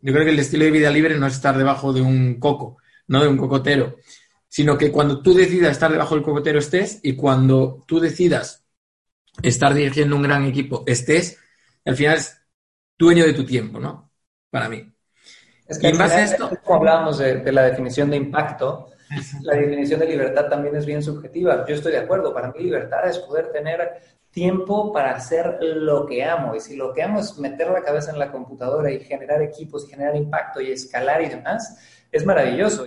Yo creo que el estilo de vida libre no es estar debajo de un coco, no de un cocotero, sino que cuando tú decidas estar debajo del cocotero estés y cuando tú decidas estar dirigiendo un gran equipo estés, al final es dueño de tu tiempo, ¿no? Para mí. Es que en base a esto... Como hablábamos de, de la definición de impacto, la definición de libertad también es bien subjetiva. Yo estoy de acuerdo. Para mí libertad es poder tener tiempo para hacer lo que amo. Y si lo que amo es meter la cabeza en la computadora y generar equipos generar impacto y escalar y demás, es maravilloso.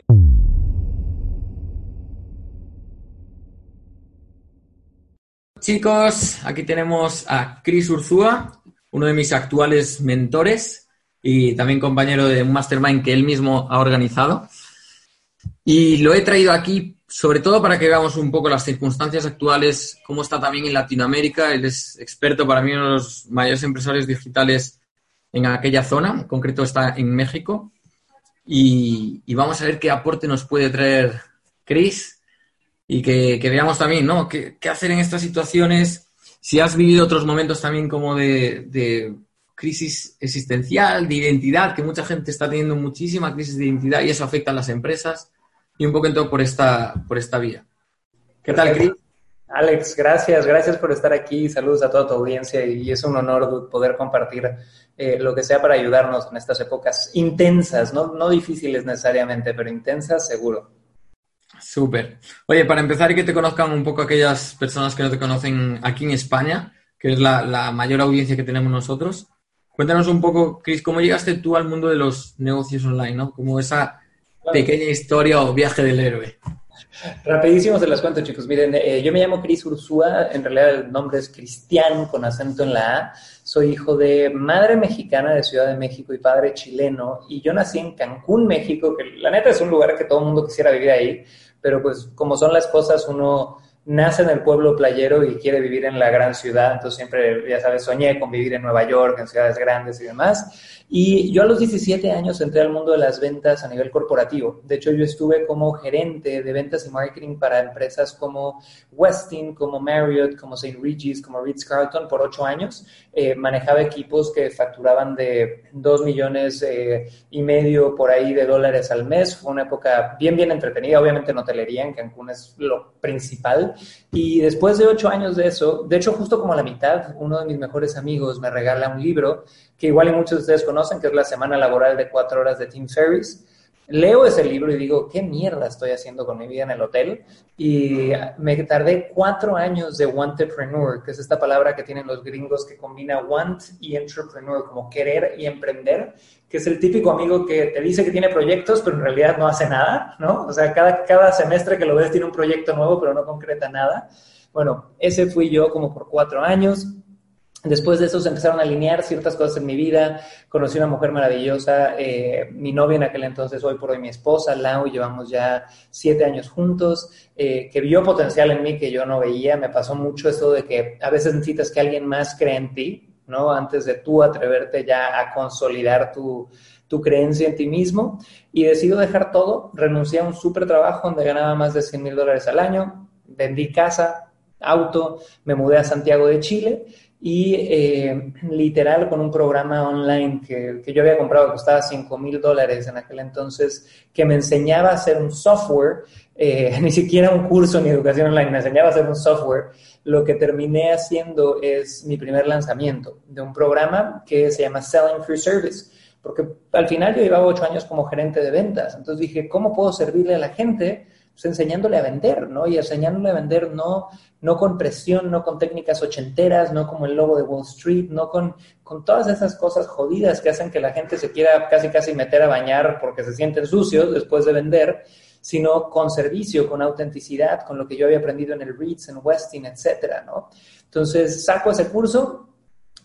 Chicos, aquí tenemos a Chris Urzúa, uno de mis actuales mentores y también compañero de un mastermind que él mismo ha organizado. Y lo he traído aquí sobre todo para que veamos un poco las circunstancias actuales, cómo está también en Latinoamérica. Él es experto, para mí, uno de los mayores empresarios digitales en aquella zona, en concreto está en México. Y, vamos a ver qué aporte nos puede traer Chris y que, veamos también, ¿no? ¿Qué, hacer en estas situaciones? Si has vivido otros momentos también como de, de crisis existencial, de identidad, que mucha gente está teniendo muchísima crisis de identidad y eso afecta a las empresas y un poquito por esta, por esta vía. ¿Qué tal, Cris? Alex, gracias, gracias por estar aquí. Saludos a toda tu audiencia y es un honor poder compartir eh, lo que sea para ayudarnos en estas épocas intensas, no, no difíciles necesariamente, pero intensas seguro. Súper. Oye, para empezar y que te conozcan un poco aquellas personas que no te conocen aquí en España, que es la, la mayor audiencia que tenemos nosotros, cuéntanos un poco, Cris, ¿cómo llegaste tú al mundo de los negocios online, ¿no? Como esa Pequeña historia o viaje del héroe. Rapidísimo se las cuento, chicos. Miren, eh, yo me llamo Cris Ursúa, en realidad el nombre es Cristian con acento en la A. Soy hijo de madre mexicana de Ciudad de México y padre chileno. Y yo nací en Cancún, México, que la neta es un lugar que todo el mundo quisiera vivir ahí. Pero pues como son las cosas, uno nace en el pueblo playero y quiere vivir en la gran ciudad. Entonces siempre, ya sabes, soñé con vivir en Nueva York, en ciudades grandes y demás. Y yo a los 17 años entré al mundo de las ventas a nivel corporativo. De hecho, yo estuve como gerente de ventas y marketing para empresas como Westin, como Marriott, como St. Regis, como Ritz-Carlton por ocho años. Eh, manejaba equipos que facturaban de 2 millones eh, y medio por ahí de dólares al mes. Fue una época bien, bien entretenida. Obviamente en hotelería, en Cancún es lo principal. Y después de ocho años de eso, de hecho justo como a la mitad, uno de mis mejores amigos me regala un libro que igual y muchos de ustedes conocen, que es la semana laboral de cuatro horas de Tim Ferriss. Leo ese libro y digo, ¿qué mierda estoy haciendo con mi vida en el hotel? Y me tardé cuatro años de entrepreneur, que es esta palabra que tienen los gringos que combina want y entrepreneur, como querer y emprender, que es el típico amigo que te dice que tiene proyectos, pero en realidad no hace nada, ¿no? O sea, cada, cada semestre que lo ves tiene un proyecto nuevo, pero no concreta nada. Bueno, ese fui yo como por cuatro años. Después de eso se empezaron a alinear ciertas cosas en mi vida. Conocí una mujer maravillosa, eh, mi novia en aquel entonces, hoy por hoy mi esposa, Lau, llevamos ya siete años juntos, eh, que vio potencial en mí que yo no veía. Me pasó mucho esto de que a veces necesitas que alguien más cree en ti, ¿no? Antes de tú atreverte ya a consolidar tu, tu creencia en ti mismo. Y decido dejar todo, renuncié a un súper trabajo donde ganaba más de 100 mil dólares al año, vendí casa, auto, me mudé a Santiago de Chile y eh, literal con un programa online que, que, yo había comprado que costaba 5 mil dólares en aquel entonces, que me enseñaba a hacer un software, eh, ni siquiera un curso ni educación online, me enseñaba a hacer un software, lo que terminé haciendo es mi primer lanzamiento de un programa que se llama Selling Free Service, porque al final yo llevaba 8 años como gerente de ventas, entonces dije, ¿cómo puedo servirle a la gente? Pues enseñándole a vender, ¿no? Y enseñándole a vender no no con presión, no con técnicas ochenteras, no como el logo de Wall Street, no con, con todas esas cosas jodidas que hacen que la gente se quiera casi casi meter a bañar porque se sienten sucios después de vender, sino con servicio, con autenticidad, con lo que yo había aprendido en el Reeds, en Westin, etcétera, ¿no? Entonces, saco ese curso,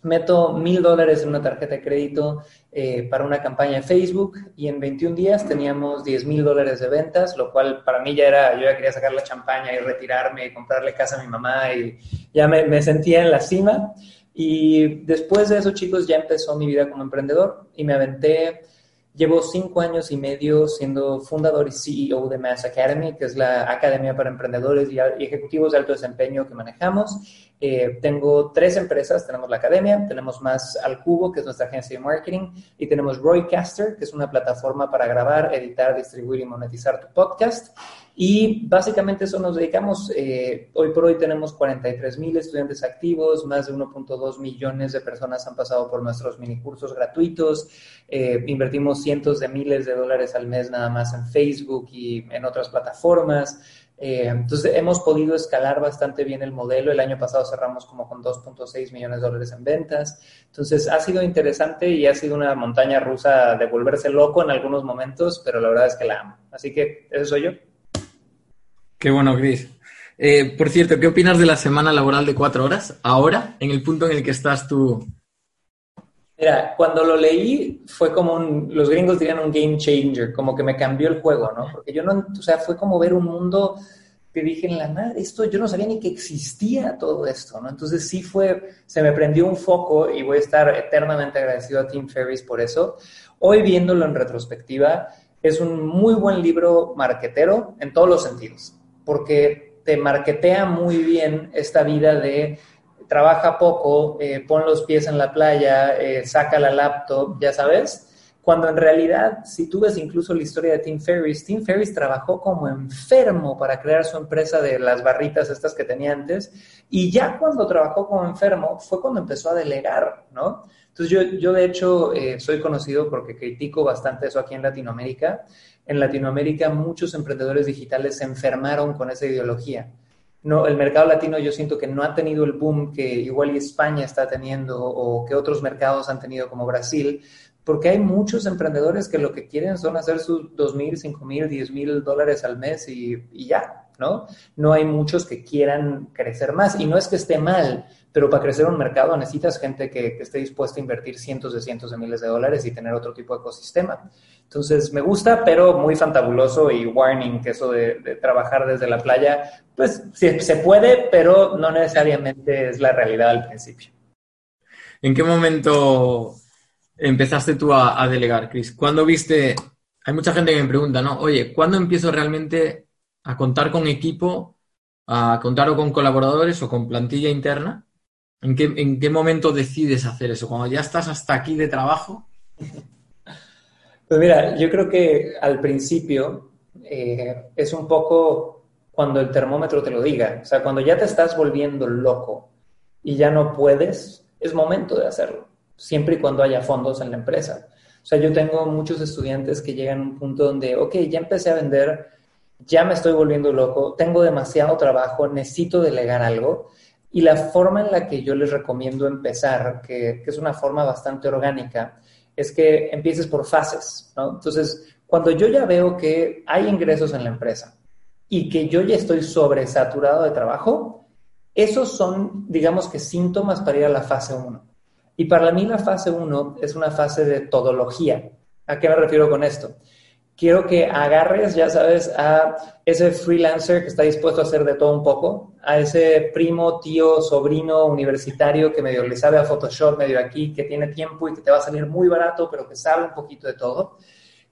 meto mil dólares en una tarjeta de crédito eh, para una campaña en Facebook y en 21 días teníamos 10 mil dólares de ventas, lo cual para mí ya era, yo ya quería sacar la champaña y retirarme y comprarle casa a mi mamá y ya me, me sentía en la cima. Y después de eso, chicos, ya empezó mi vida como emprendedor y me aventé Llevo cinco años y medio siendo fundador y CEO de Mass Academy, que es la academia para emprendedores y ejecutivos de alto desempeño que manejamos. Eh, tengo tres empresas, tenemos la academia, tenemos más Al Cubo, que es nuestra agencia de marketing, y tenemos Roycaster, que es una plataforma para grabar, editar, distribuir y monetizar tu podcast. Y básicamente eso nos dedicamos. Eh, hoy por hoy tenemos 43 mil estudiantes activos, más de 1.2 millones de personas han pasado por nuestros minicursos gratuitos. Eh, invertimos cientos de miles de dólares al mes nada más en Facebook y en otras plataformas. Eh, entonces hemos podido escalar bastante bien el modelo. El año pasado cerramos como con 2.6 millones de dólares en ventas. Entonces ha sido interesante y ha sido una montaña rusa de volverse loco en algunos momentos, pero la verdad es que la amo. Así que eso soy yo. Qué bueno, Cris. Eh, por cierto, ¿qué opinas de la semana laboral de cuatro horas ahora, en el punto en el que estás tú? Mira, cuando lo leí fue como un, los gringos dirían un game changer, como que me cambió el juego, ¿no? Porque yo no, o sea, fue como ver un mundo que dije en la madre, esto yo no sabía ni que existía todo esto, ¿no? Entonces sí fue, se me prendió un foco y voy a estar eternamente agradecido a Tim Ferriss por eso. Hoy viéndolo en retrospectiva, es un muy buen libro marquetero en todos los sentidos porque te marquetea muy bien esta vida de trabaja poco, eh, pon los pies en la playa, eh, saca la laptop, ya sabes. Cuando en realidad, si tú ves incluso la historia de Tim Ferriss, Tim Ferriss trabajó como enfermo para crear su empresa de las barritas estas que tenía antes, y ya cuando trabajó como enfermo fue cuando empezó a delegar, ¿no? Entonces yo, yo de hecho eh, soy conocido porque critico bastante eso aquí en Latinoamérica, en Latinoamérica muchos emprendedores digitales se enfermaron con esa ideología. No, el mercado latino yo siento que no ha tenido el boom que igual España está teniendo o que otros mercados han tenido como Brasil, porque hay muchos emprendedores que lo que quieren son hacer sus dos mil, cinco mil, diez mil dólares al mes y, y ya, ¿no? No hay muchos que quieran crecer más y no es que esté mal, pero para crecer un mercado necesitas gente que, esté dispuesta a invertir cientos de cientos de miles de dólares y tener otro tipo de ecosistema. Entonces, me gusta, pero muy fantabuloso y warning que eso de, trabajar desde la playa, pues se puede, pero no necesariamente es la realidad al principio. ¿En qué momento empezaste tú a, delegar, Chris? ¿Cuándo viste? Hay mucha gente que me pregunta, ¿no? Oye, ¿cuándo empiezo realmente a contar con equipo, a contar con colaboradores o con plantilla interna? ¿En qué, momento decides hacer eso? ¿Cuando ya estás hasta aquí de trabajo? Pues mira, yo creo que al principio eh, es un poco cuando el termómetro te lo diga. O sea, cuando ya te estás volviendo loco y ya no puedes, es momento de hacerlo, siempre y cuando haya fondos en la empresa. O sea, yo tengo muchos estudiantes que llegan a un punto donde, ok, ya empecé a vender, ya me estoy volviendo loco, tengo demasiado trabajo, necesito delegar algo y la forma en la que yo les recomiendo empezar, que, es una forma bastante orgánica, es que empieces por fases. Entonces, cuando yo ya veo que hay ingresos en la empresa y que yo ya estoy sobresaturado de trabajo, esos son, digamos que, síntomas para ir a la fase 1. Y para mí la fase 1 es una fase de todología. ¿A qué me refiero con esto? Quiero que agarres, ya sabes, a ese freelancer que está dispuesto a hacer de todo un poco, a ese primo, tío, sobrino universitario que medio le sabe a Photoshop, medio aquí, que tiene tiempo y que te va a salir muy barato, pero que sabe un poquito de todo,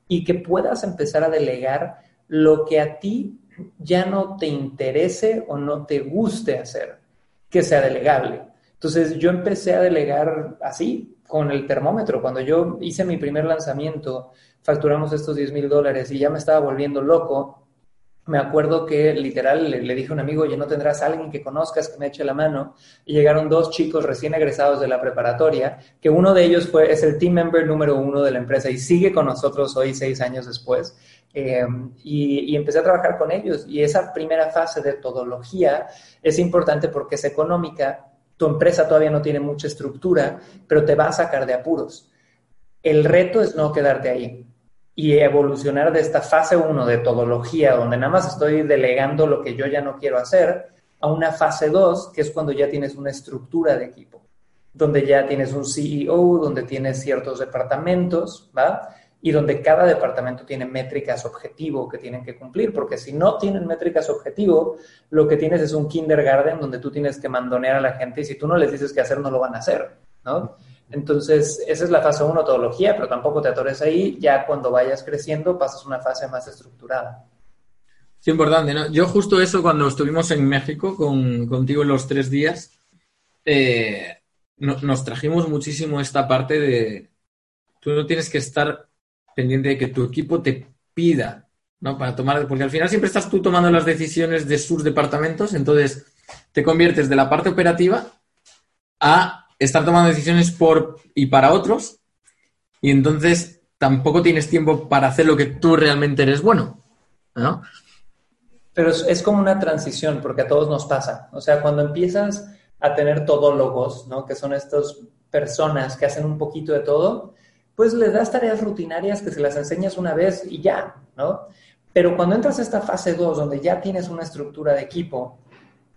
y que puedas empezar a delegar lo que a ti ya no te interese o no te guste hacer, que sea delegable. Entonces yo empecé a delegar así, con el termómetro. Cuando yo hice mi primer lanzamiento, facturamos estos 10 mil dólares y ya me estaba volviendo loco. Me acuerdo que literal le, dije a un amigo, oye, ¿no tendrás a alguien que conozcas que me eche la mano? Y llegaron dos chicos recién egresados de la preparatoria, que uno de ellos fue, es el team member número uno de la empresa y sigue con nosotros hoy, seis años después. Eh, y, y, empecé a trabajar con ellos. Y esa primera fase de todología es importante porque es económica. Tu empresa todavía no tiene mucha estructura, pero te va a sacar de apuros. El reto es no quedarte ahí y evolucionar de esta fase 1 de todología, donde nada más estoy delegando lo que yo ya no quiero hacer, a una fase 2, que es cuando ya tienes una estructura de equipo. donde ya tienes un CEO, donde tienes ciertos departamentos, ¿va? Y donde cada departamento tiene métricas objetivo que tienen que cumplir, porque si no tienen métricas objetivo, lo que tienes es un kindergarten donde tú tienes que mandonear a la gente y si tú no les dices qué hacer, no lo van a hacer, ¿no? Entonces, esa es la fase 1, metodología, pero tampoco te atores ahí, ya cuando vayas creciendo pasas a una fase más estructurada. Sí, importante, ¿no? Yo justo eso cuando estuvimos en México con, contigo en los tres días, eh, nos trajimos muchísimo esta parte de tú no tienes que estar pendiente de que tu equipo te pida, ¿no? Para tomar, porque al final siempre estás tú tomando las decisiones de sus departamentos, entonces te conviertes de la parte operativa a estar tomando decisiones por y para otros, y entonces tampoco tienes tiempo para hacer lo que tú realmente eres bueno, ¿no? Pero es, como una transición, porque a todos nos pasa. O sea, cuando empiezas a tener todólogos, ¿no? Que son estas personas que hacen un poquito de todo, pues les das tareas rutinarias que se las enseñas una vez y ya, ¿no? Pero cuando entras a esta fase 2, donde ya tienes una estructura de equipo,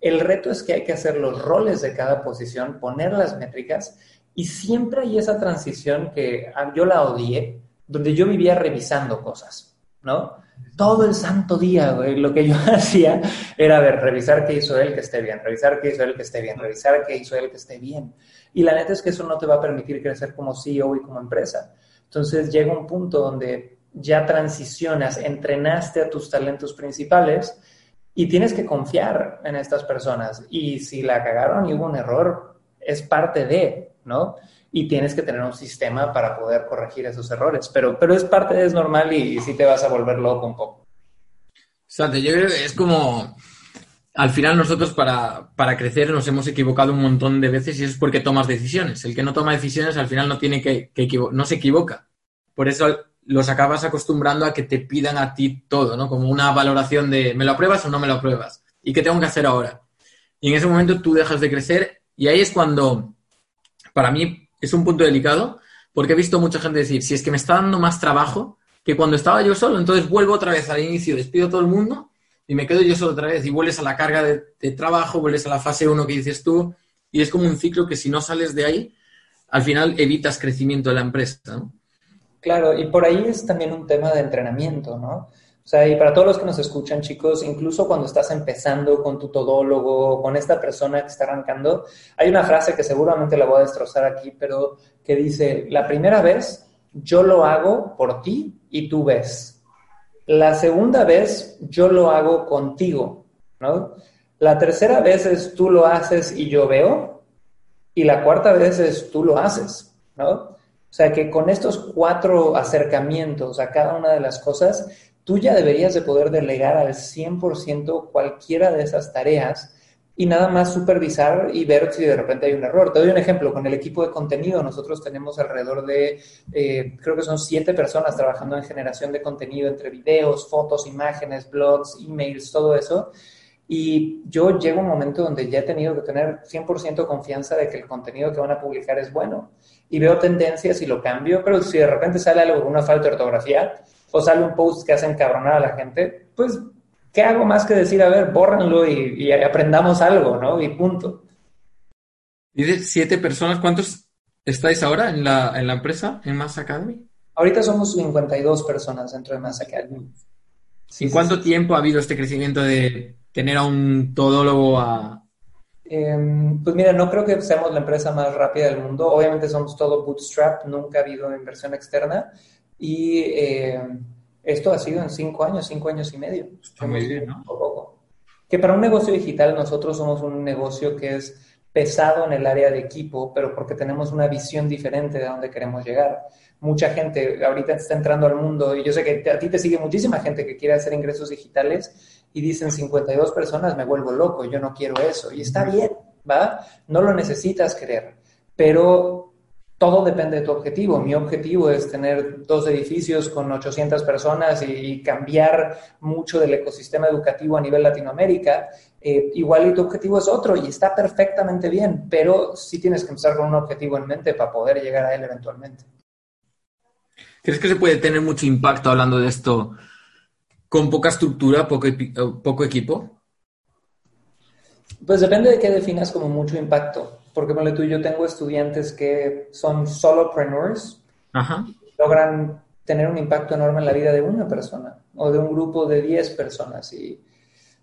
el reto es que hay que hacer los roles de cada posición, poner las métricas, y siempre hay esa transición que ah, yo la odié, donde yo vivía revisando cosas, ¿no? todo el santo día, güey, lo que yo hacía era ver, revisar qué hizo él que esté bien, revisar qué hizo él que esté bien, revisar qué hizo él que esté bien. Y la neta es que eso no te va a permitir crecer como CEO y como empresa. Entonces llega un punto donde ya transicionas, entrenaste a tus talentos principales y tienes que confiar en estas personas. Y si la cagaron y hubo un error, es parte de, ¿no? y tienes que tener un sistema para poder corregir esos errores. Pero, pero es parte, es normal y, sí te vas a volver loco un poco. Yo creo que es como, al final nosotros para, para, crecer nos hemos equivocado un montón de veces y eso es porque tomas decisiones. El que no toma decisiones al final no tiene que, que no se equivoca. Por eso los acabas acostumbrando a que te pidan a ti todo, ¿no? Como una valoración de ¿me lo apruebas o no me lo apruebas? ¿Y qué tengo que hacer ahora? Y en ese momento tú dejas de crecer y ahí es cuando, para mí, es un punto delicado porque he visto mucha gente decir, si es que me está dando más trabajo que cuando estaba yo solo, entonces vuelvo otra vez al inicio, despido a todo el mundo y me quedo yo solo otra vez y vuelves a la carga de, trabajo, vuelves a la fase 1 que dices tú y es como un ciclo que si no sales de ahí, al final evitas crecimiento de la empresa. ¿no? Claro, y por ahí es también un tema de entrenamiento, ¿no? O sea, y para todos los que nos escuchan, chicos, incluso cuando estás empezando con tu todólogo, con esta persona que está arrancando, hay una frase que seguramente la voy a destrozar aquí, pero que dice, la primera vez yo lo hago por ti y tú ves. La segunda vez yo lo hago contigo, ¿no? La tercera vez es tú lo haces y yo veo. Y la cuarta vez es tú lo haces, ¿no? O sea que con estos cuatro acercamientos a cada una de las cosas, tú ya deberías de poder delegar al 100% cualquiera de esas tareas y nada más supervisar y ver si de repente hay un error. Te doy un ejemplo, con el equipo de contenido nosotros tenemos alrededor de, eh, creo que son siete personas trabajando en generación de contenido entre videos, fotos, imágenes, blogs, emails, todo eso. Y yo llego a un momento donde ya he tenido que tener 100% confianza de que el contenido que van a publicar es bueno. Y veo tendencias y lo cambio, pero si de repente sale algo una falta de ortografía, o sale un post que hace encabronar a la gente, pues, ¿qué hago más que decir, a ver, bórranlo y, aprendamos algo, ¿no? Y punto. Dices siete personas, ¿cuántos estáis ahora en la, en la empresa, en Mass Academy? Ahorita somos 52 personas dentro de Mass Academy. ¿En cuánto tiempo ha habido este crecimiento de tener a un todólogo a... Em, pues mira, no creo que seamos la empresa más rápida del mundo. Obviamente somos todo bootstrap, nunca ha habido inversión externa, y eh, esto ha sido en cinco años, cinco años y medio. Está muy bien, ¿no? Poco. Que para un negocio digital nosotros somos un negocio que es pesado en el área de equipo, pero porque tenemos una visión diferente de dónde queremos llegar. Mucha gente ahorita está entrando al mundo y yo sé que a ti te sigue muchísima gente que quiere hacer ingresos digitales y dicen 52 personas, me vuelvo loco, yo no quiero eso. Y está bien, ¿va? No lo necesitas querer, pero todo depende de tu objetivo. Mi objetivo es tener dos edificios con 800 personas y, cambiar mucho del ecosistema educativo a nivel Latinoamérica. Eh, igual y tu objetivo es otro y está perfectamente bien, pero sí tienes que empezar con un objetivo en mente para poder llegar a él eventualmente. ¿Crees que se puede tener mucho impacto hablando de esto con poca estructura, poco, poco equipo? Pues depende de qué definas como mucho impacto. porque ponle tú, yo tengo estudiantes que son solopreneurs, logran tener un impacto enorme en la vida de una persona o de un grupo de 10 personas. Y,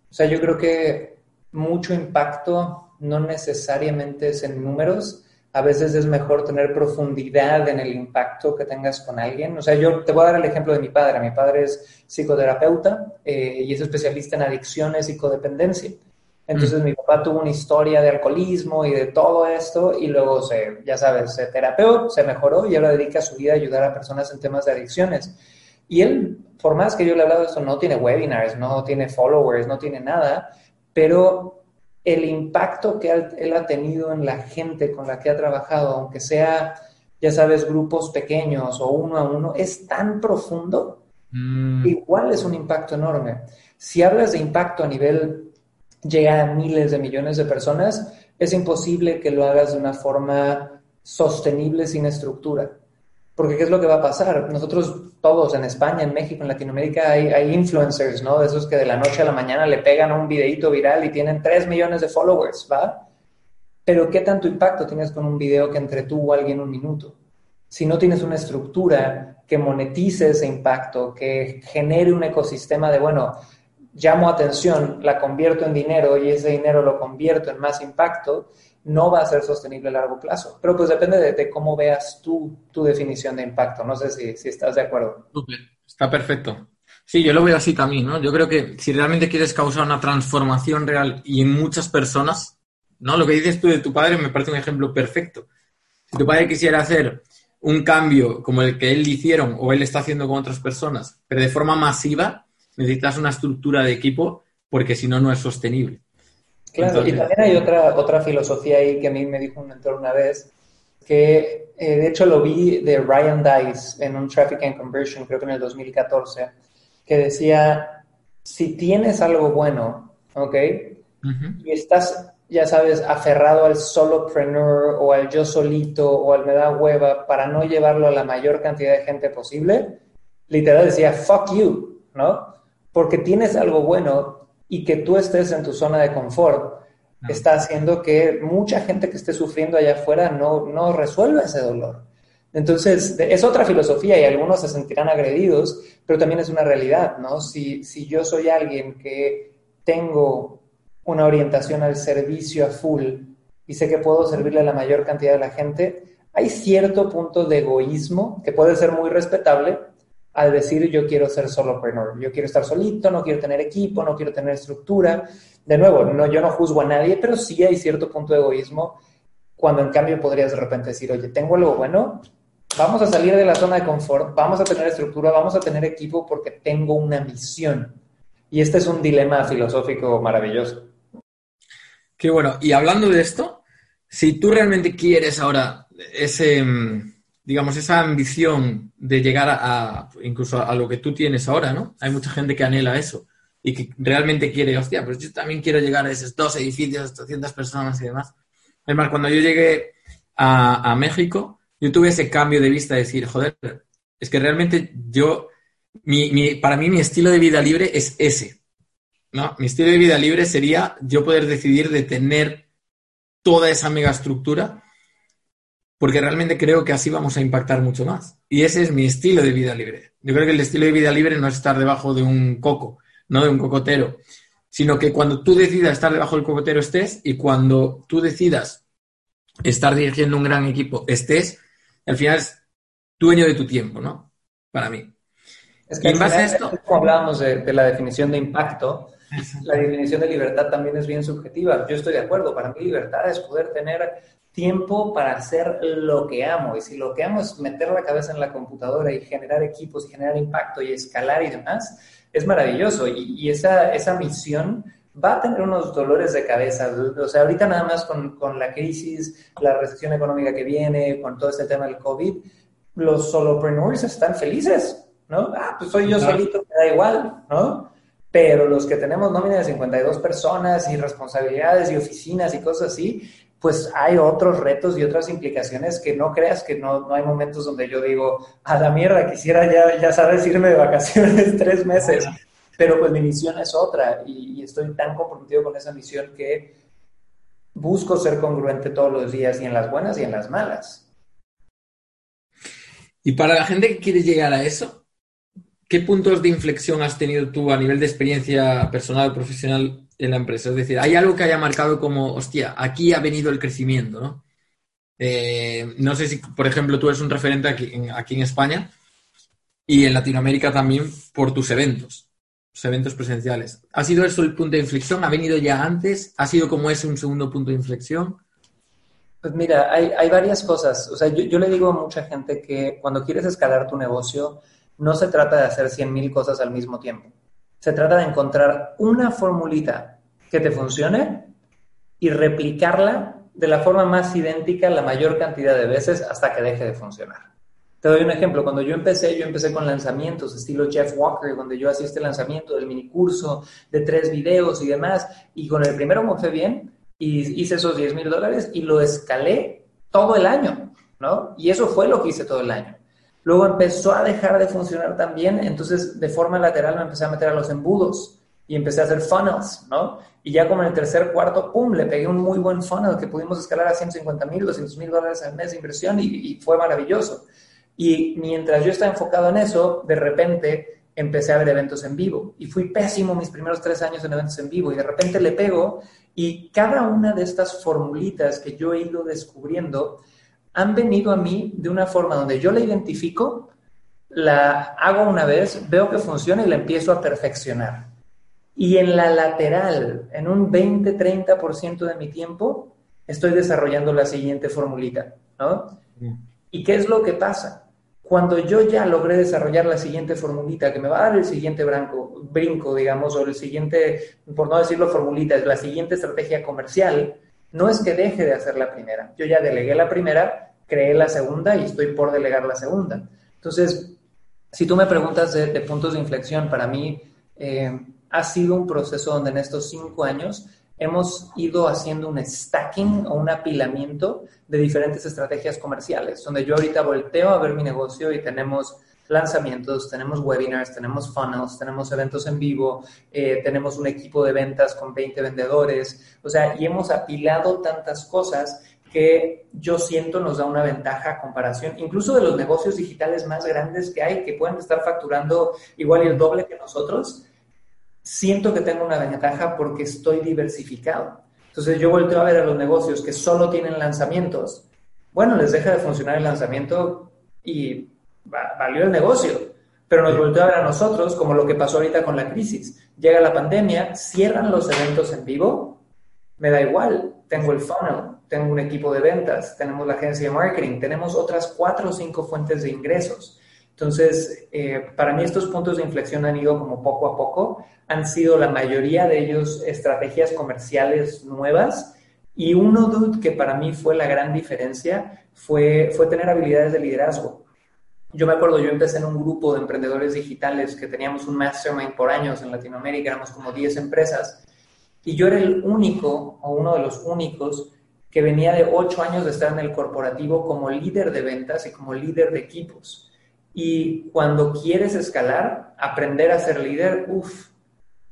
o sea, yo creo que mucho impacto no necesariamente es en números, a veces es mejor tener profundidad en el impacto que tengas con alguien. O sea, yo te voy a dar el ejemplo de mi padre. Mi padre es psicoterapeuta eh, y es especialista en adicciones y codependencia. Entonces mm. mi papá tuvo una historia de alcoholismo y de todo esto y luego se, ya sabes, se terapeó, se mejoró y ahora dedica su vida a ayudar a personas en temas de adicciones. Y él, por más que yo le he hablado de eso, no tiene webinars, no tiene followers, no tiene nada, pero el impacto que él ha tenido en la gente con la que ha trabajado, aunque sea, ya sabes, grupos pequeños o uno a uno, es tan profundo, mm. igual es un impacto enorme. Si hablas de impacto a nivel, llega a miles de millones de personas, es imposible que lo hagas de una forma sostenible sin estructura. Porque ¿qué es lo que va a pasar? Nosotros todos en España, en México, en Latinoamérica hay, hay, influencers, ¿no? De esos que de la noche a la mañana le pegan a un videito viral y tienen 3 millones de followers, ¿va? Pero ¿qué tanto impacto tienes con un video que entretuvo a alguien un minuto? Si no tienes una estructura que monetice ese impacto, que genere un ecosistema de, bueno, llamo atención, la convierto en dinero y ese dinero lo convierto en más impacto, no va a ser sostenible a largo plazo. Pero pues depende de, cómo veas tú tu definición de impacto. No sé si, si estás de acuerdo. Está perfecto. Sí, yo lo veo así también, ¿no? Yo creo que si realmente quieres causar una transformación real y en muchas personas, ¿no? Lo que dices tú de tu padre me parece un ejemplo perfecto. Si tu padre quisiera hacer un cambio como el que él hicieron o él está haciendo con otras personas, pero de forma masiva, necesitas una estructura de equipo porque si no, no es sostenible. Claro, y también hay otra, otra filosofía ahí que a mí me dijo un mentor una vez, que eh, de hecho lo vi de Ryan Dice en un Traffic and Conversion, creo que en el 2014, que decía, si tienes algo bueno, ¿ok? Y estás, ya sabes, aferrado al solopreneur o al yo solito o al me da hueva para no llevarlo a la mayor cantidad de gente posible, literal decía, fuck you, ¿no? Porque tienes algo bueno, y que tú estés en tu zona de confort está haciendo que mucha gente que esté sufriendo allá afuera no, no resuelva ese dolor. Entonces, es otra filosofía y algunos se sentirán agredidos, pero también es una realidad, ¿no? Si, si yo soy alguien que tengo una orientación al servicio a full y sé que puedo servirle a la mayor cantidad de la gente, hay cierto punto de egoísmo que puede ser muy respetable, al decir yo quiero ser solopreneur, yo quiero estar solito, no quiero tener equipo, no quiero tener estructura. De nuevo, no, yo no juzgo a nadie, pero sí hay cierto punto de egoísmo cuando en cambio podrías de repente decir, oye, tengo algo bueno, vamos a salir de la zona de confort, vamos a tener estructura, vamos a tener equipo porque tengo una misión. Y este es un dilema filosófico maravilloso. Qué bueno. Y hablando de esto, si tú realmente quieres ahora ese mm, digamos, esa ambición de llegar a, incluso a lo que tú tienes ahora, ¿no? Hay mucha gente que anhela eso y que realmente quiere, hostia, pues yo también quiero llegar a esos dos edificios, 200 personas y demás. Es más, cuando yo llegué a, México, yo tuve ese cambio de vista de decir, joder, es que realmente yo, mi, para mí mi estilo de vida libre es ese, ¿no? Mi estilo de vida libre sería yo poder decidir de tener toda esa megaestructura porque realmente creo que así vamos a impactar mucho más. Y ese es mi estilo de vida libre. Yo creo que el estilo de vida libre no es estar debajo de un coco, no de un cocotero, sino que cuando tú decidas estar debajo del cocotero estés y cuando tú decidas estar dirigiendo un gran equipo estés, al final es dueño de tu tiempo, ¿no? Para mí. Es que en base a esto... Como hablábamos de, de la definición de impacto, la definición de libertad también es bien subjetiva. Yo estoy de acuerdo. Para mí libertad es poder tener tiempo para hacer lo que amo. Y si lo que amo es meter la cabeza en la computadora y generar equipos y generar impacto y escalar y demás, es maravilloso. Y, esa, esa misión va a tener unos dolores de cabeza. O sea, ahorita nada más con, con, la crisis, la recesión económica que viene, con todo este tema del COVID, los solopreneurs están felices, ¿no? Ah, pues soy yo solito, me da igual, ¿no? Pero los que tenemos nómina de 52 personas y responsabilidades y oficinas y cosas así, pues hay otros retos y otras implicaciones que no creas que no, hay momentos donde yo digo, a la mierda, quisiera ya, ya sabes, irme de vacaciones tres meses. Pero pues mi misión es otra y, estoy tan comprometido con esa misión que busco ser congruente todos los días y en las buenas y en las malas. Y para la gente que quiere llegar a eso, ¿qué puntos de inflexión has tenido tú a nivel de experiencia personal, profesional en la empresa? Es decir, ¿hay algo que haya marcado como, hostia, aquí ha venido el crecimiento, ¿no? Eh, no sé si, por ejemplo, tú eres un referente aquí aquí en España y en Latinoamérica también por tus eventos eventos presenciales. ¿Ha sido eso el punto de inflexión? ¿Ha venido ya antes? ¿Ha sido como ese un segundo punto de inflexión? Pues mira, hay, hay varias cosas. O sea, yo, yo, le digo a mucha gente que cuando quieres escalar tu negocio, no se trata de hacer 100.000 cosas al mismo tiempo. Se trata de encontrar una formulita que te funcione y replicarla de la forma más idéntica la mayor cantidad de veces hasta que deje de funcionar. Te doy un ejemplo. Cuando yo empecé, yo empecé con lanzamientos, estilo Jeff Walker, donde yo hacía este lanzamiento del mini curso de tres videos y demás. Y con el primero me fue bien y hice esos 10 mil dólares y lo escalé todo el año, ¿no? Y eso fue lo que hice todo el año. Luego empezó a dejar de funcionar también, entonces de forma lateral me empecé a meter a los embudos y empecé a hacer funnels, ¿no? Y ya como en el tercer, cuarto, ¡pum!, le pegué un muy buen funnel que pudimos escalar a 150 mil, 200 mil dólares al mes de inversión y, fue maravilloso. Y mientras yo estaba enfocado en eso, de repente empecé a ver eventos en vivo y fui pésimo mis primeros tres años en eventos en vivo y de repente le pego y cada una de estas formulitas que yo he ido descubriendo han venido a mí de una forma donde yo la identifico, la hago una vez, veo que funciona y la empiezo a perfeccionar. Y en la lateral, en un 20-30% de mi tiempo, estoy desarrollando la siguiente formulita, ¿no? ¿Y qué es lo que pasa? Cuando yo ya logré desarrollar la siguiente formulita que me va a dar el siguiente branco, brinco, digamos, o el siguiente, por no decirlo formulita, es la siguiente estrategia comercial, no es que deje de hacer la primera. Yo ya delegué la primera, creé la segunda y estoy por delegar la segunda. Entonces, si tú me preguntas de, puntos de inflexión, para mí eh, ha sido un proceso donde en estos cinco años hemos ido haciendo un stacking o un apilamiento de diferentes estrategias comerciales, donde yo ahorita volteo a ver mi negocio y tenemos lanzamientos, tenemos webinars, tenemos funnels, tenemos eventos en vivo, eh, tenemos un equipo de ventas con 20 vendedores, o sea, y hemos apilado tantas cosas que yo siento nos da una ventaja a comparación, incluso de los negocios digitales más grandes que hay, que pueden estar facturando igual y el doble que nosotros, siento que tengo una ventaja porque estoy diversificado. Entonces yo volteo a ver a los negocios que solo tienen lanzamientos. Bueno, les deja de funcionar el lanzamiento y valió el negocio. Pero nos volteó a ver a nosotros como lo que pasó ahorita con la crisis. Llega la pandemia, cierran los eventos en vivo, me da igual, tengo el funnel, tengo un equipo de ventas, tenemos la agencia de marketing, tenemos otras cuatro o cinco fuentes de ingresos. Entonces, eh, para mí estos puntos de inflexión han ido como poco a poco, han sido la mayoría de ellos estrategias comerciales nuevas y uno, dude, que para mí fue la gran diferencia fue, fue tener habilidades de liderazgo. Yo me acuerdo, yo empecé en un grupo de emprendedores digitales que teníamos un mastermind por años en Latinoamérica, éramos como 10 empresas, y yo era el único o uno de los únicos que venía de 8 años de estar en el corporativo como líder de ventas y como líder de equipos. Y cuando quieres escalar, aprender a ser líder, uff,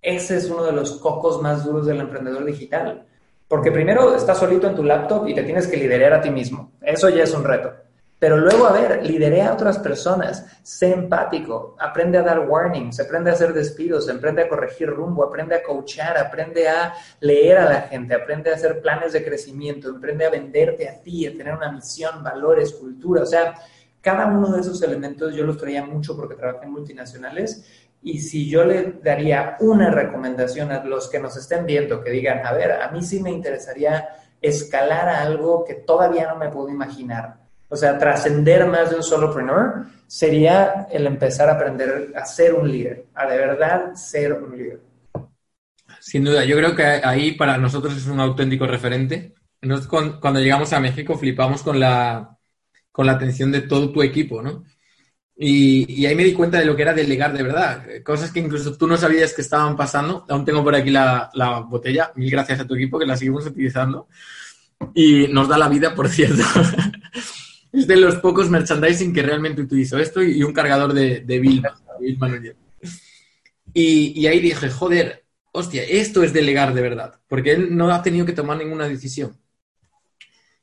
ese es uno de los cocos más duros del emprendedor digital. Porque primero estás solito en tu laptop y te tienes que liderar a ti mismo. Eso ya es un reto. Pero luego, a ver, lidere a otras personas, sé empático, aprende a dar warnings, aprende a hacer despidos, aprende a corregir rumbo, aprende a coachar, aprende a leer a la gente, aprende a hacer planes de crecimiento, aprende a venderte a ti, a tener una misión, valores, cultura. O sea, cada uno de esos elementos yo los traía mucho porque trabajé en multinacionales y si yo le daría una recomendación a los que nos estén viendo, que digan, a ver, a mí sí me interesaría escalar a algo que todavía no me puedo imaginar. O sea, trascender más de un solopreneur sería el empezar a aprender a ser un líder, a de verdad ser un líder. Sin duda, yo creo que ahí para nosotros es un auténtico referente. Nosotros cuando llegamos a México flipamos con la, con la atención de todo tu equipo, ¿no? Y, ahí me di cuenta de lo que era delegar de verdad, cosas que incluso tú no sabías que estaban pasando. Aún tengo por aquí la, botella, mil gracias a tu equipo que la seguimos utilizando. Y nos da la vida, por cierto. es de los pocos merchandising que realmente utilizo esto y, un cargador de, de Vilma, y, ahí dije, joder, hostia, esto es delegar de verdad, porque él no ha tenido que tomar ninguna decisión.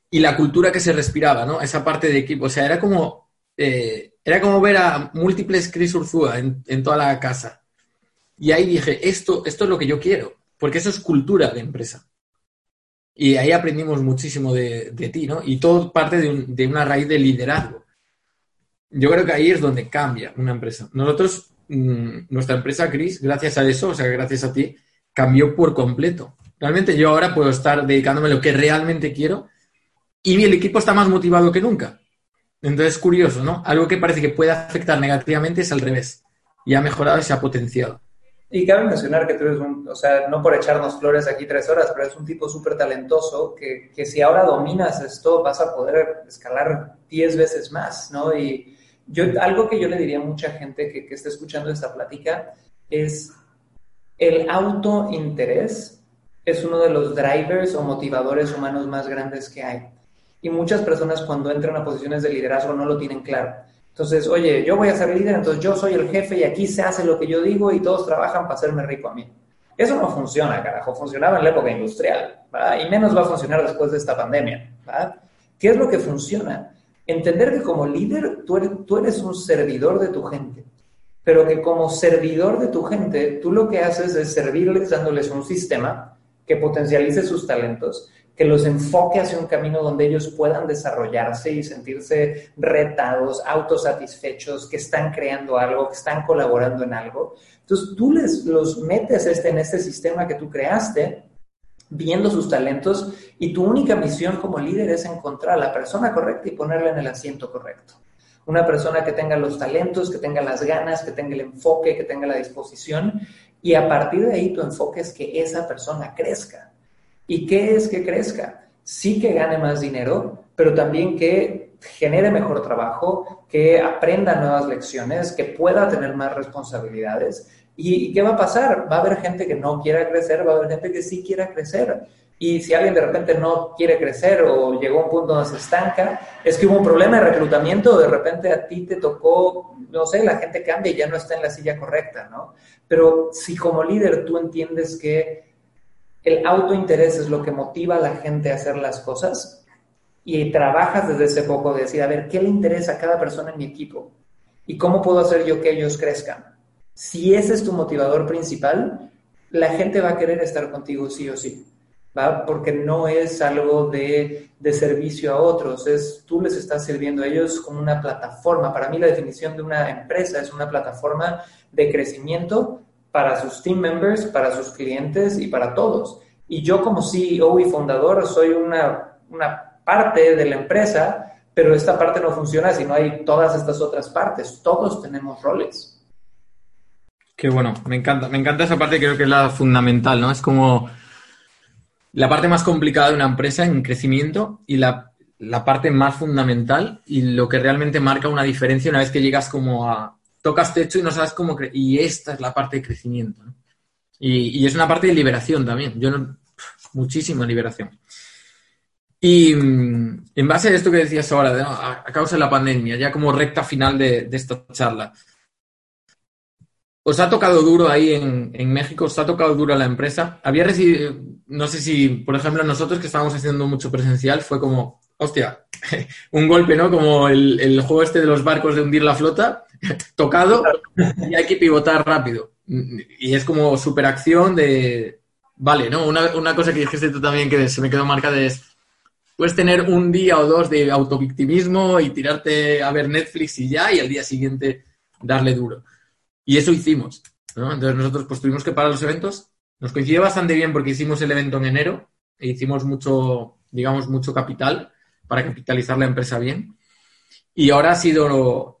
Y la cultura que se respiraba, ¿no? Esa parte de equipo, o sea, era como, eh, era como ver a múltiples Chris Urzúa en, en, toda la casa. Y ahí dije, esto, esto es lo que yo quiero, porque eso es cultura de empresa. Y ahí aprendimos muchísimo de, de ti, ¿no? Y todo parte de, un, de una raíz de liderazgo. Yo creo que ahí es donde cambia una empresa. Nosotros Mm, nuestra empresa, Chris, gracias a eso, o sea, gracias a ti, cambió por completo. Realmente yo ahora puedo estar dedicándome a lo que realmente quiero y el equipo está más motivado que nunca. Entonces es curioso, ¿no? Algo que parece que puede afectar negativamente es al revés. Y ha mejorado y se ha potenciado. Y cabe mencionar que tú eres un, o sea, no por echarnos flores aquí tres horas, pero es un tipo súper talentoso que, que, si ahora dominas esto vas a poder escalar diez veces más, ¿no? Y, yo, algo que yo le diría a mucha gente que, que esté escuchando esta plática es el autointerés es uno de los drivers o motivadores humanos más grandes que hay. Y muchas personas cuando entran a posiciones de liderazgo no lo tienen claro. Entonces, oye, yo voy a ser líder, entonces yo soy el jefe y aquí se hace lo que yo digo y todos trabajan para hacerme rico a mí. Eso no funciona, carajo. Funcionaba en la época industrial, Y menos va a funcionar después de esta pandemia, ¿Qué es lo que funciona? Entender que como líder tú eres, tú eres un servidor de tu gente, pero que como servidor de tu gente, tú lo que haces es servirles dándoles un sistema que potencialice sus talentos, que los enfoque hacia un camino donde ellos puedan desarrollarse y sentirse retados, autosatisfechos, que están creando algo, que están colaborando en algo. Entonces tú les los metes este, en este sistema que tú creaste viendo sus talentos y tu única misión como líder es encontrar a la persona correcta y ponerla en el asiento correcto. Una persona que tenga los talentos, que tenga las ganas, que tenga el enfoque, que tenga la disposición y a partir de ahí tu enfoque es que esa persona crezca. ¿Y qué es que crezca? Sí que gane más dinero, pero también que genere mejor trabajo, que aprenda nuevas lecciones, que pueda tener más responsabilidades ¿Y qué va a pasar? Va a haber gente que no quiera crecer, va a haber gente que sí quiera crecer. Y si alguien de repente no quiere crecer o llegó a un punto donde se estanca, es que hubo un problema de reclutamiento, de repente a ti te tocó, no sé, la gente cambia y ya no está en la silla correcta, ¿no? Pero si como líder tú entiendes que el autointerés es lo que motiva a la gente a hacer las cosas y trabajas desde ese poco de decir, a ver, ¿qué le interesa a cada persona en mi equipo? ¿Y cómo puedo hacer yo que ellos crezcan? Si ese es tu motivador principal, la gente va a querer estar contigo sí o sí, ¿va? Porque no es algo de, de, servicio a otros, es tú les estás sirviendo a ellos como una plataforma. Para mí la definición de una empresa es una plataforma de crecimiento para sus team members, para sus clientes y para todos. Y yo como CEO y fundador soy una, una parte de la empresa, pero esta parte no funciona si no hay todas estas otras partes. Todos tenemos roles. Qué bueno, me encanta, me encanta esa parte, creo que es la fundamental, ¿no? Es como la parte más complicada de una empresa en crecimiento y la, parte más fundamental y lo que realmente marca una diferencia una vez que llegas como a, tocas techo y no sabes cómo, y esta es la parte de crecimiento, y, es una parte de liberación también, yo no, muchísima liberación. Y mm, en base a esto que decías ahora, a, causa de la pandemia, ya como recta final de, esta charla, ¿Os ha tocado duro ahí en, México? ¿Os ha tocado duro la empresa? Había recibido, no sé si, por ejemplo, nosotros que estábamos haciendo mucho presencial, fue como, hostia, un golpe, ¿no? Como el, el, juego este de los barcos de hundir la flota, tocado, y hay que pivotar rápido. Y es como superacción de, vale, ¿no? Una, una cosa que dijiste tú también que se me quedó marcada es, puedes tener un día o dos de autovictimismo y tirarte a ver Netflix y ya, y al día siguiente darle duro. Y eso hicimos. Entonces nosotros pues tuvimos que parar los eventos. Nos coincidió bastante bien porque hicimos el evento en enero e hicimos mucho, digamos, mucho capital para capitalizar la empresa bien. Y ahora ha sido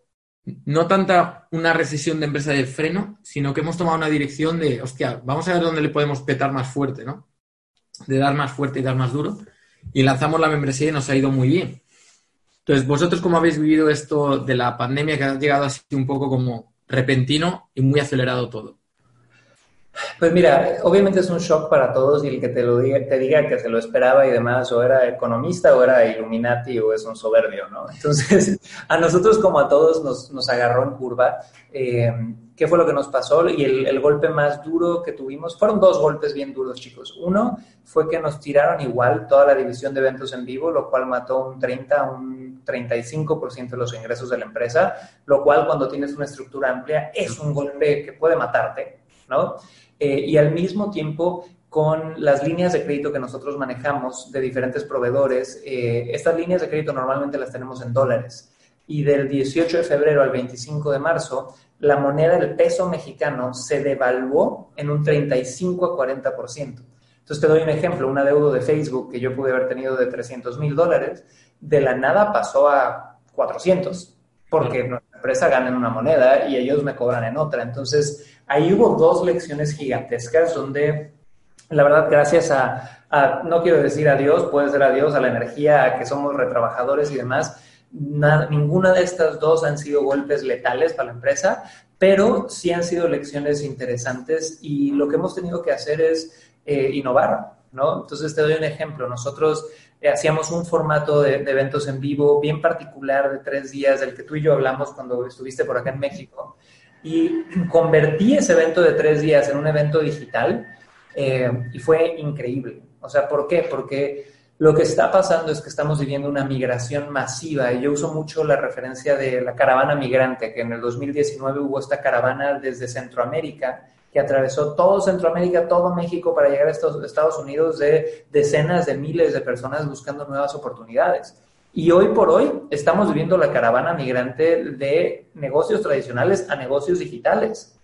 no tanta una recesión de empresa de freno, sino que hemos tomado una dirección de, hostia, vamos a ver dónde le podemos petar más fuerte, ¿no? De dar más fuerte y dar más duro. Y lanzamos la membresía y nos ha ido muy bien. Entonces, vosotros cómo habéis vivido esto de la pandemia que ha llegado así un poco como repentino y muy acelerado todo? Pues mira, obviamente es un shock para todos y el que te lo diga, te diga que se lo esperaba y demás, o era economista o era Illuminati o es un soberbio, ¿no? Entonces, a nosotros como a todos nos, nos agarró en curva. Eh, ¿Qué fue lo que nos pasó? Y el, el, golpe más duro que tuvimos, fueron dos golpes bien duros, chicos. Uno fue que nos tiraron igual toda la división de eventos en vivo, lo cual mató un 30, un 35% de los ingresos de la empresa, lo cual cuando tienes una estructura amplia es un golpe que puede matarte, ¿no? Eh, y al mismo tiempo con las líneas de crédito que nosotros manejamos de diferentes proveedores, eh, estas líneas de crédito normalmente las tenemos en dólares. Y del 18 de febrero al 25 de marzo la moneda del peso mexicano se devaluó en un 35 a 40%. Entonces te doy un ejemplo, una deuda de Facebook que yo pude haber tenido de 300 mil dólares, de la nada pasó a 400, porque nuestra empresa gana en una moneda y ellos me cobran en otra. Entonces ahí hubo dos lecciones gigantescas donde, la verdad, gracias a, a no quiero decir adiós, puede ser adiós a la energía, a que somos retrabajadores y demás, ninguna de estas dos han sido golpes letales para la empresa, pero sí han sido lecciones interesantes y lo que hemos tenido que hacer es eh, innovar, ¿no? Entonces te doy un ejemplo. Nosotros eh, hacíamos un formato de, de, eventos en vivo bien particular de tres días, del que tú y yo hablamos cuando estuviste por acá en México, y convertí ese evento de tres días en un evento digital eh, y fue increíble. O sea, ¿por qué? Porque lo que está pasando es que estamos viviendo una migración masiva y yo uso mucho la referencia de la caravana migrante, que en el 2019 hubo esta caravana desde Centroamérica que atravesó todo Centroamérica, todo México para llegar a Estados Unidos de decenas de miles de personas buscando nuevas oportunidades. Y hoy por hoy estamos viviendo la caravana migrante de negocios tradicionales a negocios digitales.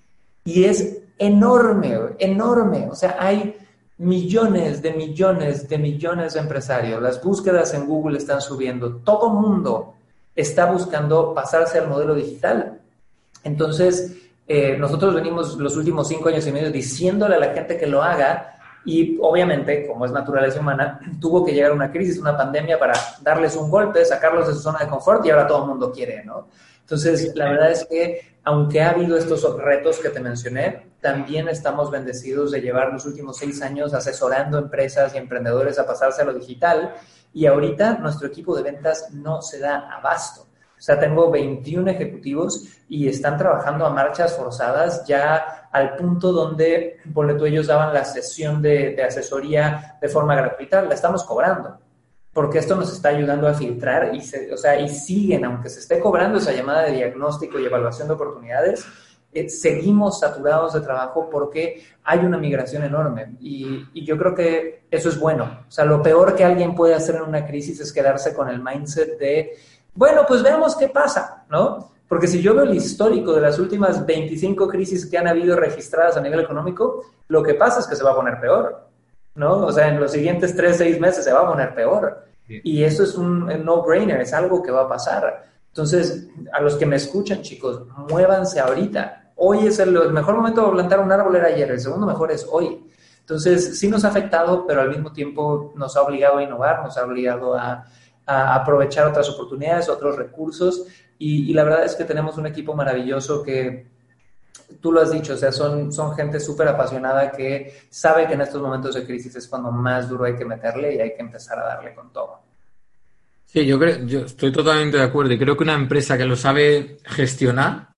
Y es enorme, enorme. O sea, hay millones de millones de millones de empresarios. Las búsquedas en Google están subiendo. Todo mundo está buscando pasarse al modelo digital. Entonces, eh, nosotros venimos los últimos cinco años y medio diciéndole a la gente que lo haga y obviamente, como es naturaleza humana, tuvo que llegar una crisis, una pandemia para darles un golpe, sacarlos de su zona de confort y ahora todo el mundo quiere, ¿no? Entonces, la verdad es que aunque ha habido estos retos que te mencioné, también estamos bendecidos de llevar los últimos seis años asesorando empresas y emprendedores a pasarse a lo digital y ahorita nuestro equipo de ventas no se da abasto. O sea, tengo 21 ejecutivos y están trabajando a marchas forzadas ya al punto donde, por tú, ellos daban la sesión de, de asesoría de forma gratuita, la estamos cobrando porque esto nos está ayudando a filtrar y, se, o sea, y siguen, aunque se esté cobrando esa llamada de diagnóstico y evaluación de oportunidades, eh, seguimos saturados de trabajo porque hay una migración enorme y, y, yo creo que eso es bueno. O sea, lo peor que alguien puede hacer en una crisis es quedarse con el mindset de, bueno, pues veamos qué pasa, ¿no? Porque si yo veo el histórico de las últimas 25 crisis que han habido registradas a nivel económico, lo que pasa es que se va a poner peor. ¿no? O sea, en los siguientes tres, seis meses se va a poner peor. Y eso es un no-brainer, es algo que va a pasar. Entonces, a los que me escuchan, chicos, muévanse ahorita. Hoy es el, mejor momento de plantar un árbol, era ayer, el segundo mejor es hoy. Entonces, sí nos ha afectado, pero al mismo tiempo nos ha obligado a innovar, nos ha obligado a, aprovechar otras oportunidades, otros recursos. Y, y, la verdad es que tenemos un equipo maravilloso que tú lo has dicho, o sea, son, son gente súper apasionada que sabe que en estos momentos de crisis es cuando más duro hay que meterle y hay que empezar a darle con todo. Sí, yo creo, yo estoy totalmente de acuerdo y creo que una empresa que lo sabe gestionar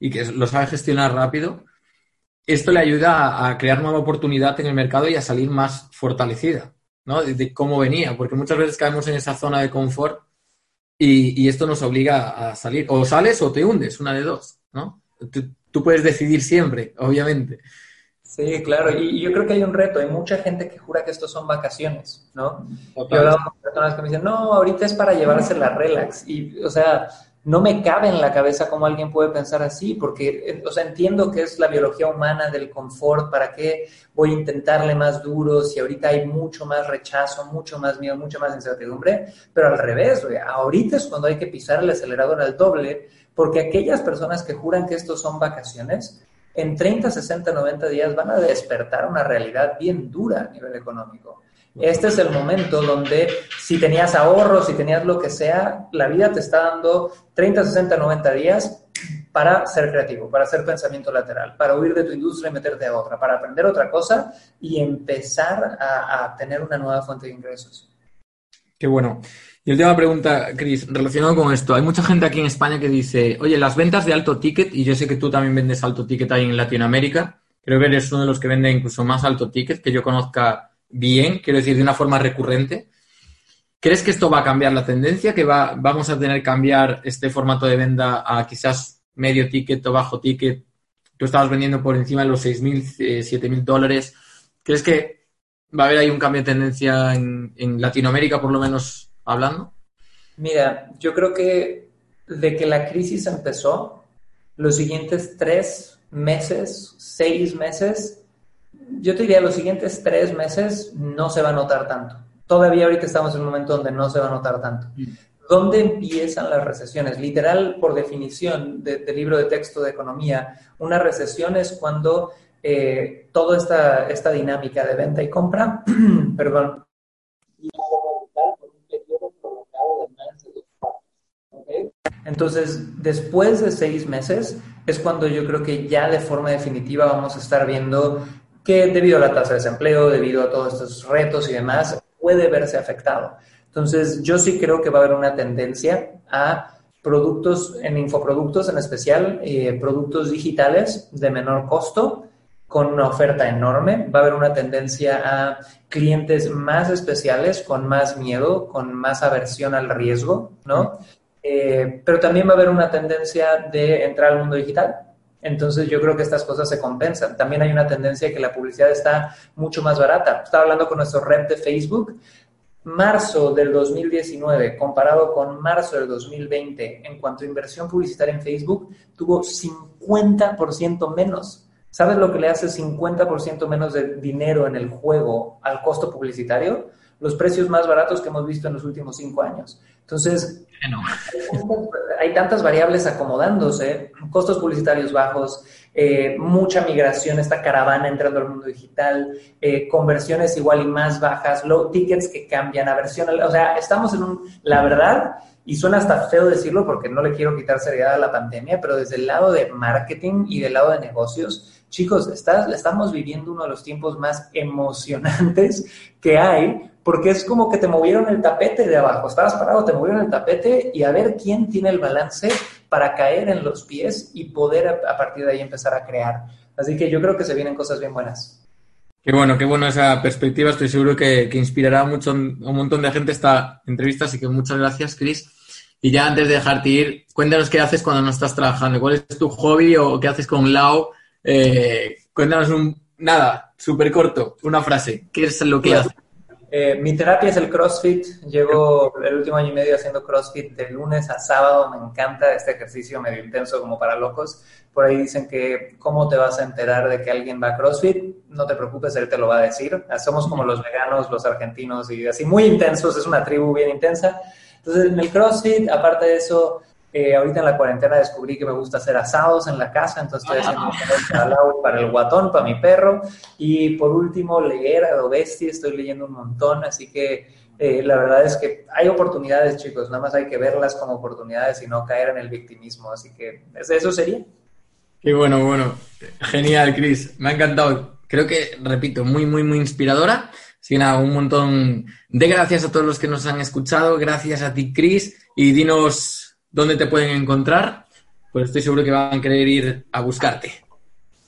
y que lo sabe gestionar rápido, esto le ayuda a, crear nueva oportunidad en el mercado y a salir más fortalecida, ¿no? De, de cómo venía, porque muchas veces caemos en esa zona de confort y, y, esto nos obliga a salir. O sales o te hundes, una de dos, ¿no? tú puedes decidir siempre, obviamente. Sí, claro, y yo creo que hay un reto, hay mucha gente que jura que estos son vacaciones, ¿no? Yo he hablado con personas que me dicen, no, ahorita es para llevarse la relax, y, o sea, no me cabe en la cabeza cómo alguien puede pensar así, porque, o sea, entiendo que es la biología humana del confort, ¿para qué voy a intentarle más duro si ahorita hay mucho más rechazo, mucho más miedo, mucha más incertidumbre? Pero al revés, güey, ahorita es cuando hay que pisar el acelerador al doble, porque aquellas personas que juran que estos son vacaciones, en 30, 60, 90 días van a despertar una realidad bien dura a nivel económico. Este es el momento donde si tenías ahorros, si tenías lo que sea, la vida te está dando 30, 60, 90 días, para ser creativo, para hacer pensamiento lateral, para huir de tu industria y meterte a otra, para aprender otra cosa y empezar a, a tener una nueva fuente de ingresos. Qué bueno. Y última pregunta, Cris, relacionado con esto. Hay mucha gente aquí en España que dice, oye, las ventas de alto ticket, y yo sé que tú también vendes alto ticket ahí en Latinoamérica, creo que eres uno de los que vende incluso más alto ticket, que yo conozca bien, quiero decir, de una forma recurrente. ¿Crees que esto va a cambiar la tendencia? ¿Que va, vamos a tener que cambiar este formato de venta a quizás medio ticket o bajo ticket? Tú estabas vendiendo por encima de los 6.000, eh, 7.000 dólares. ¿Crees que va a haber ahí un cambio de tendencia en, en Latinoamérica, por lo menos hablando? Mira, yo creo que de que la crisis empezó, los siguientes tres meses, seis meses, yo te diría los siguientes tres meses no se va a notar tanto. Todavía ahorita estamos en un momento donde no se va a notar tanto. ¿Dónde empiezan las recesiones? Literal, por definición del de libro de texto de economía, una recesión es cuando eh, toda esta, esta dinámica de venta y compra, perdón, Entonces, después de seis meses es cuando yo creo que ya de forma definitiva vamos a estar viendo que debido a la tasa de desempleo, debido a todos estos retos y demás, puede verse afectado. Entonces, yo sí creo que va a haber una tendencia a productos, en infoproductos en especial, eh, productos digitales de menor costo, con una oferta enorme. Va a haber una tendencia a clientes más especiales, con más miedo, con más aversión al riesgo, ¿no? Eh, pero también va a haber una tendencia de entrar al mundo digital. Entonces yo creo que estas cosas se compensan. También hay una tendencia que la publicidad está mucho más barata. Estaba hablando con nuestro rep de Facebook. Marzo del 2019 comparado con marzo del 2020 en cuanto a inversión publicitaria en Facebook tuvo 50% menos. ¿Sabes lo que le hace 50% menos de dinero en el juego al costo publicitario? Los precios más baratos que hemos visto en los últimos cinco años. Entonces, hay tantas variables acomodándose, costos publicitarios bajos, eh, mucha migración, esta caravana entrando al mundo digital, eh, conversiones igual y más bajas, low tickets que cambian, aversión, o sea, estamos en un, la verdad, y suena hasta feo decirlo porque no le quiero quitar seriedad a la pandemia, pero desde el lado de marketing y del lado de negocios, chicos, estamos viviendo uno de los tiempos más emocionantes que hay porque es como que te movieron el tapete de abajo, estabas parado, te movieron el tapete y a ver quién tiene el balance para caer en los pies y poder a, partir de ahí empezar a crear. Así que yo creo que se vienen cosas bien buenas. Qué bueno, qué bueno esa perspectiva. Estoy seguro que, inspirará mucho, a un montón de gente esta entrevista, así que muchas gracias, Chris. Y ya antes de dejarte ir, cuéntanos qué haces cuando no estás trabajando, cuál es tu hobby o qué haces con Lau. Eh, cuéntanos un, nada, súper corto, una frase. ¿Qué es lo que haces? Eh, mi terapia es el CrossFit. Llevo el último año y medio haciendo CrossFit de lunes a sábado. Me encanta este ejercicio medio intenso como para locos. Por ahí dicen que cómo te vas a enterar de que alguien va a CrossFit. No te preocupes, él te lo va a decir. Somos como los veganos, los argentinos y así muy intensos. Es una tribu bien intensa. Entonces en el CrossFit, aparte de eso, eh, ahorita en la cuarentena descubrí que me gusta hacer asados en la casa, entonces estoy haciendo un para el guatón, para mi perro. Y por último, leer a lo bestia, estoy leyendo un montón, así que eh, la verdad es que hay oportunidades, chicos, nada más hay que verlas como oportunidades y no caer en el victimismo, así que eso sería. Qué bueno, bueno. Genial, Chris. Me ha encantado. Creo que, repito, muy, muy, muy inspiradora. Así que nada, un montón de gracias a todos los que nos han escuchado. Gracias a ti, Chris. Y dinos dónde te pueden encontrar, pues estoy seguro que van a querer ir a buscarte.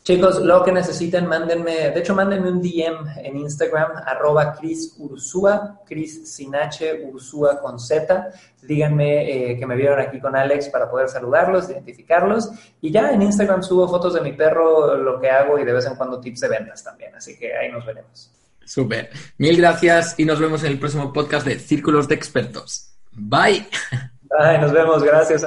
Chicos, lo que necesiten, mándenme, de hecho, mándenme un DM en Instagram, arroba Cris Ursúa, Cris sin H, Ursúa con Z. Díganme eh, que me vieron aquí con Alex para poder saludarlos, identificarlos. Y ya en Instagram subo fotos de mi perro, lo que hago y de vez en cuando tips de ventas también. Así que ahí nos veremos. Súper. Mil gracias y nos vemos en el próximo podcast de Círculos de Expertos. Bye. Ay, nos vemos, gracias.